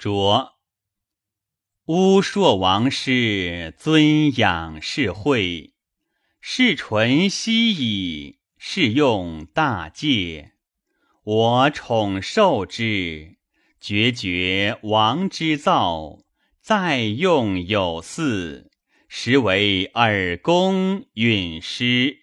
卓巫朔王师尊仰世会，世纯熙矣，是用大戒。我宠受之，决绝王之造，再用有四，实为尔公允师。